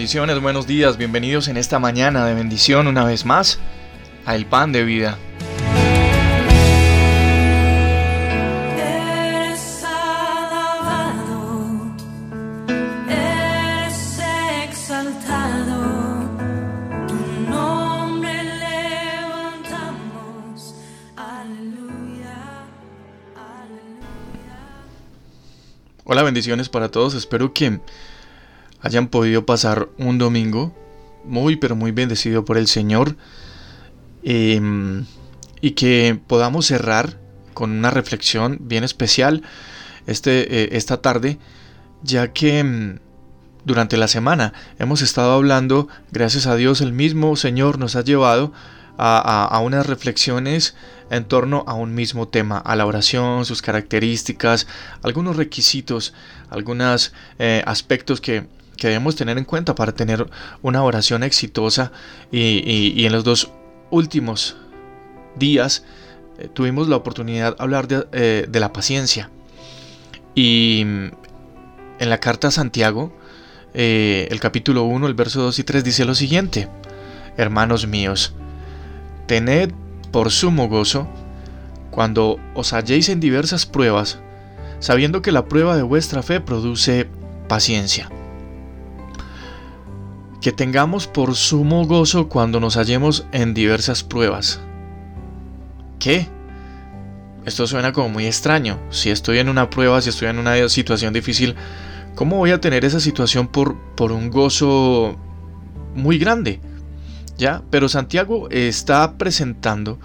bendiciones, buenos días, bienvenidos en esta mañana de bendición una vez más a El Pan de Vida. Hola, bendiciones para todos. Espero que hayan podido pasar un domingo muy, pero muy bendecido por el Señor. Em, y que podamos cerrar con una reflexión bien especial este, eh, esta tarde, ya que em, durante la semana hemos estado hablando, gracias a Dios, el mismo Señor nos ha llevado a, unas reflexiones en torno a un mismo tema, a la oración, sus características, algunos requisitos, algunos eh, aspectos que, debemos tener en cuenta para tener una oración exitosa y, en los dos últimos días eh, tuvimos la oportunidad de hablar de, eh, la paciencia y en la carta a Santiago el capítulo 1 el verso 2 y 3 dice lo siguiente hermanos míos Tened por sumo gozo cuando os halléis en diversas pruebas, sabiendo que la prueba de vuestra fe produce paciencia. Que tengamos por sumo gozo cuando nos hallemos en diversas pruebas. ¿Qué? Esto suena como muy extraño. Si estoy en una prueba, si estoy en una situación difícil, ¿cómo voy a tener esa situación por, por un gozo muy grande? Pero Santiago está presentando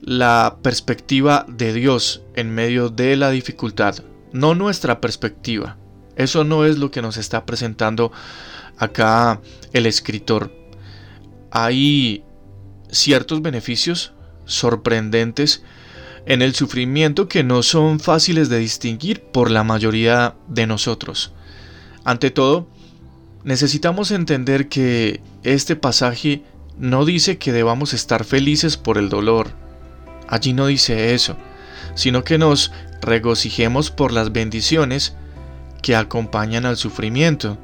la perspectiva de Dios en medio de la dificultad, no nuestra perspectiva. Eso no es lo que nos está presentando acá el escritor. Hay ciertos beneficios sorprendentes en el sufrimiento que no son fáciles de distinguir por la mayoría de nosotros. Ante todo, necesitamos entender que este pasaje no dice que debamos estar felices por el dolor. Allí no dice eso, sino que nos regocijemos por las bendiciones que acompañan al sufrimiento.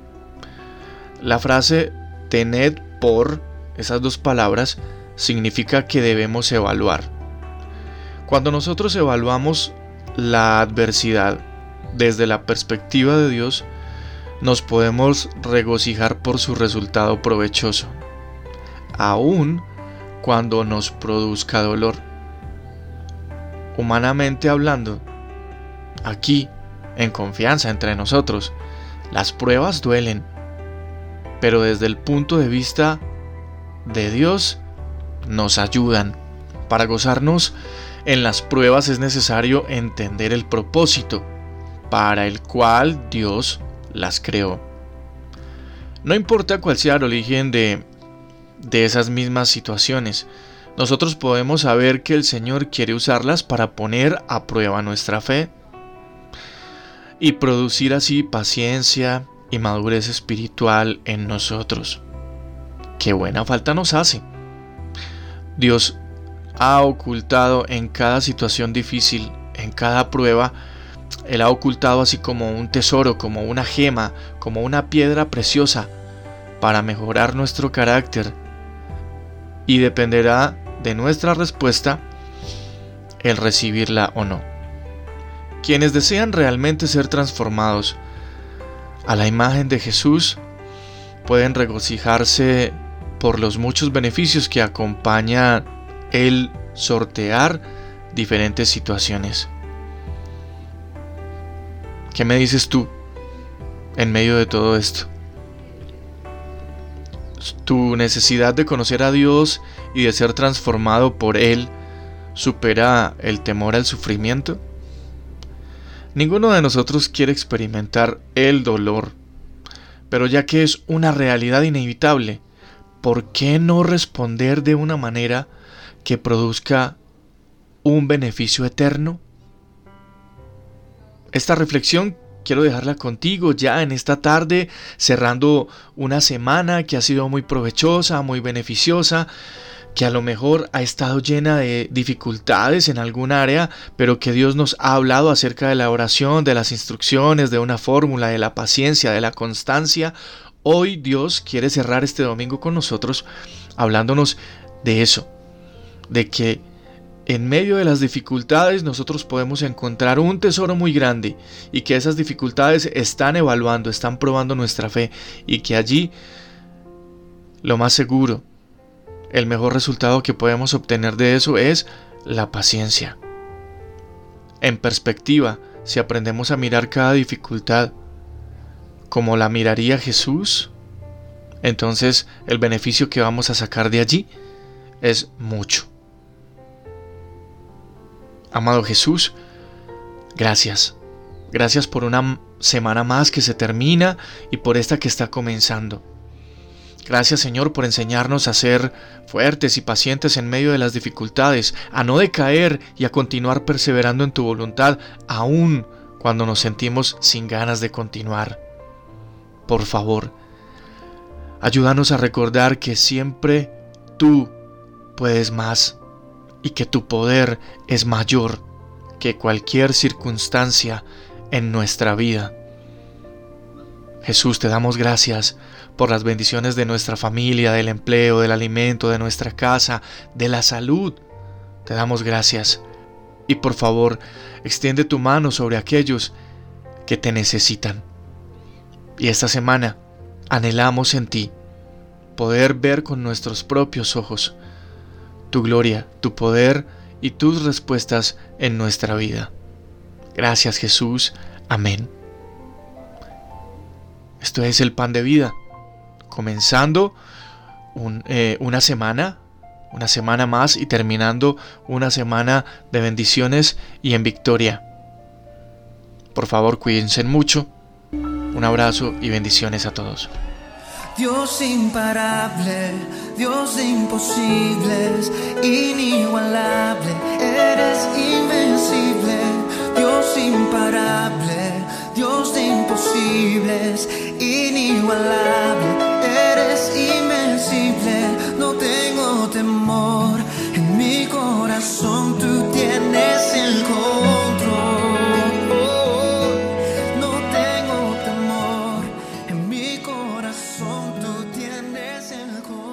La frase tened por, esas dos palabras, significa que debemos evaluar. Cuando nosotros evaluamos la adversidad desde la perspectiva de Dios, nos podemos regocijar por su resultado provechoso, aun cuando nos produzca dolor. Humanamente hablando, aquí, en confianza entre nosotros, las pruebas duelen, pero desde el punto de vista de Dios, nos ayudan. Para gozarnos en las pruebas es necesario entender el propósito para el cual Dios las creó. No importa cuál sea el origen de, de esas mismas situaciones, nosotros podemos saber que el Señor quiere usarlas para poner a prueba nuestra fe y producir así paciencia y madurez espiritual en nosotros. Qué buena falta nos hace. Dios ha ocultado en cada situación difícil, en cada prueba, él ha ocultado así como un tesoro, como una gema, como una piedra preciosa para mejorar nuestro carácter. Y dependerá de nuestra respuesta el recibirla o no. Quienes desean realmente ser transformados a la imagen de Jesús pueden regocijarse por los muchos beneficios que acompaña el sortear diferentes situaciones. ¿Qué me dices tú en medio de todo esto? ¿Tu necesidad de conocer a Dios y de ser transformado por Él supera el temor al sufrimiento? Ninguno de nosotros quiere experimentar el dolor, pero ya que es una realidad inevitable, ¿por qué no responder de una manera que produzca un beneficio eterno? Esta reflexión quiero dejarla contigo ya en esta tarde, cerrando una semana que ha sido muy provechosa, muy beneficiosa, que a lo mejor ha estado llena de dificultades en algún área, pero que Dios nos ha hablado acerca de la oración, de las instrucciones, de una fórmula, de la paciencia, de la constancia. Hoy Dios quiere cerrar este domingo con nosotros hablándonos de eso, de que en medio de las dificultades nosotros podemos encontrar un tesoro muy grande y que esas dificultades están evaluando, están probando nuestra fe y que allí lo más seguro, el mejor resultado que podemos obtener de eso es la paciencia. En perspectiva, si aprendemos a mirar cada dificultad como la miraría Jesús, entonces el beneficio que vamos a sacar de allí es mucho. Amado Jesús, gracias. Gracias por una semana más que se termina y por esta que está comenzando. Gracias Señor por enseñarnos a ser fuertes y pacientes en medio de las dificultades, a no decaer y a continuar perseverando en tu voluntad, aun cuando nos sentimos sin ganas de continuar. Por favor, ayúdanos a recordar que siempre tú puedes más y que tu poder es mayor que cualquier circunstancia en nuestra vida. Jesús, te damos gracias por las bendiciones de nuestra familia, del empleo, del alimento, de nuestra casa, de la salud. Te damos gracias. Y por favor, extiende tu mano sobre aquellos que te necesitan. Y esta semana anhelamos en ti poder ver con nuestros propios ojos tu gloria, tu poder y tus respuestas en nuestra vida. Gracias Jesús. Amén. Esto es el pan de vida. Comenzando eh, una semana, una semana más y terminando una semana de bendiciones y en victoria. Por favor, cuídense mucho. Un abrazo y bendiciones a todos. Dios imparable, Dios de imposibles, inigualable, eres invencible, Dios imparable, Dios de imposibles, inigualable, eres invencible, no tengo temor,